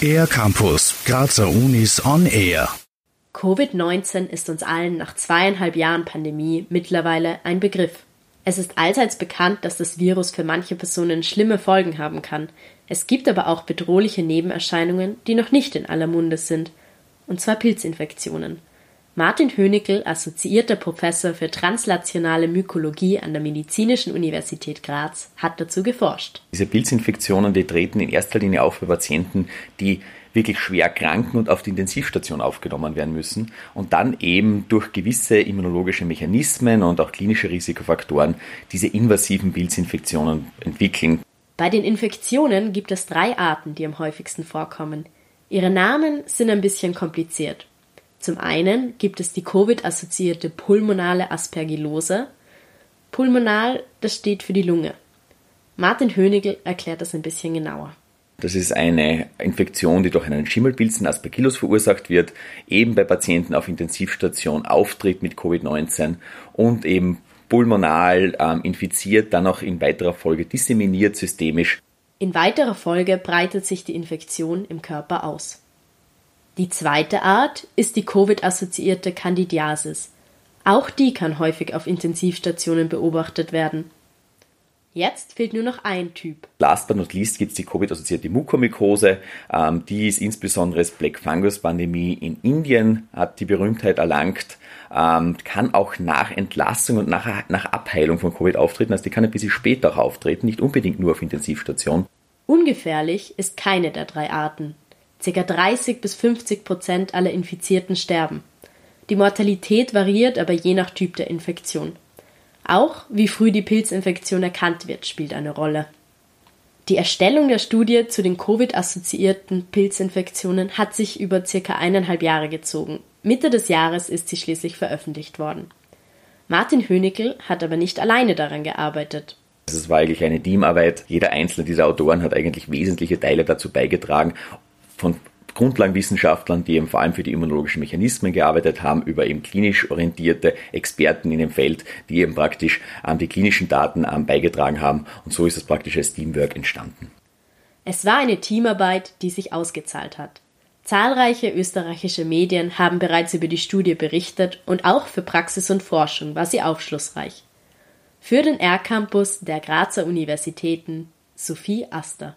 Air Campus, Grazer Unis on Air. Covid-19 ist uns allen nach zweieinhalb Jahren Pandemie mittlerweile ein Begriff. Es ist allseits bekannt, dass das Virus für manche Personen schlimme Folgen haben kann. Es gibt aber auch bedrohliche Nebenerscheinungen, die noch nicht in aller Munde sind, und zwar Pilzinfektionen. Martin Hönickel, assoziierter Professor für translationale Mykologie an der Medizinischen Universität Graz, hat dazu geforscht. Diese Pilzinfektionen, die treten in erster Linie auf bei Patienten, die wirklich schwer kranken und auf die Intensivstation aufgenommen werden müssen und dann eben durch gewisse immunologische Mechanismen und auch klinische Risikofaktoren diese invasiven Pilzinfektionen entwickeln. Bei den Infektionen gibt es drei Arten, die am häufigsten vorkommen. Ihre Namen sind ein bisschen kompliziert. Zum einen gibt es die Covid-assoziierte pulmonale Aspergillose. Pulmonal, das steht für die Lunge. Martin Hönigel erklärt das ein bisschen genauer. Das ist eine Infektion, die durch einen Schimmelpilzen Aspergillus verursacht wird, eben bei Patienten auf Intensivstation auftritt mit Covid-19 und eben pulmonal ähm, infiziert, dann auch in weiterer Folge disseminiert systemisch. In weiterer Folge breitet sich die Infektion im Körper aus. Die zweite Art ist die Covid-assoziierte Candidiasis. Auch die kann häufig auf Intensivstationen beobachtet werden. Jetzt fehlt nur noch ein Typ. Last but not least gibt es die Covid-assoziierte Mukomykose. Ähm, die ist insbesondere als Black Fungus Pandemie in Indien, hat die Berühmtheit erlangt, ähm, kann auch nach Entlassung und nach, nach Abheilung von Covid auftreten. Also die kann ein bisschen später auftreten, nicht unbedingt nur auf Intensivstation. Ungefährlich ist keine der drei Arten. Circa 30 bis 50 Prozent aller Infizierten sterben. Die Mortalität variiert aber je nach Typ der Infektion. Auch wie früh die Pilzinfektion erkannt wird, spielt eine Rolle. Die Erstellung der Studie zu den Covid-assoziierten Pilzinfektionen hat sich über circa eineinhalb Jahre gezogen. Mitte des Jahres ist sie schließlich veröffentlicht worden. Martin Hönickel hat aber nicht alleine daran gearbeitet. Es war eigentlich eine Teamarbeit. Jeder einzelne dieser Autoren hat eigentlich wesentliche Teile dazu beigetragen, von Grundlagenwissenschaftlern, die eben vor allem für die immunologischen Mechanismen gearbeitet haben, über eben klinisch orientierte Experten in dem Feld, die eben praktisch ähm, die klinischen Daten ähm, beigetragen haben. Und so ist es praktisch als Teamwork entstanden. Es war eine Teamarbeit, die sich ausgezahlt hat. Zahlreiche österreichische Medien haben bereits über die Studie berichtet und auch für Praxis und Forschung war sie aufschlussreich. Für den R-Campus der Grazer Universitäten Sophie Aster.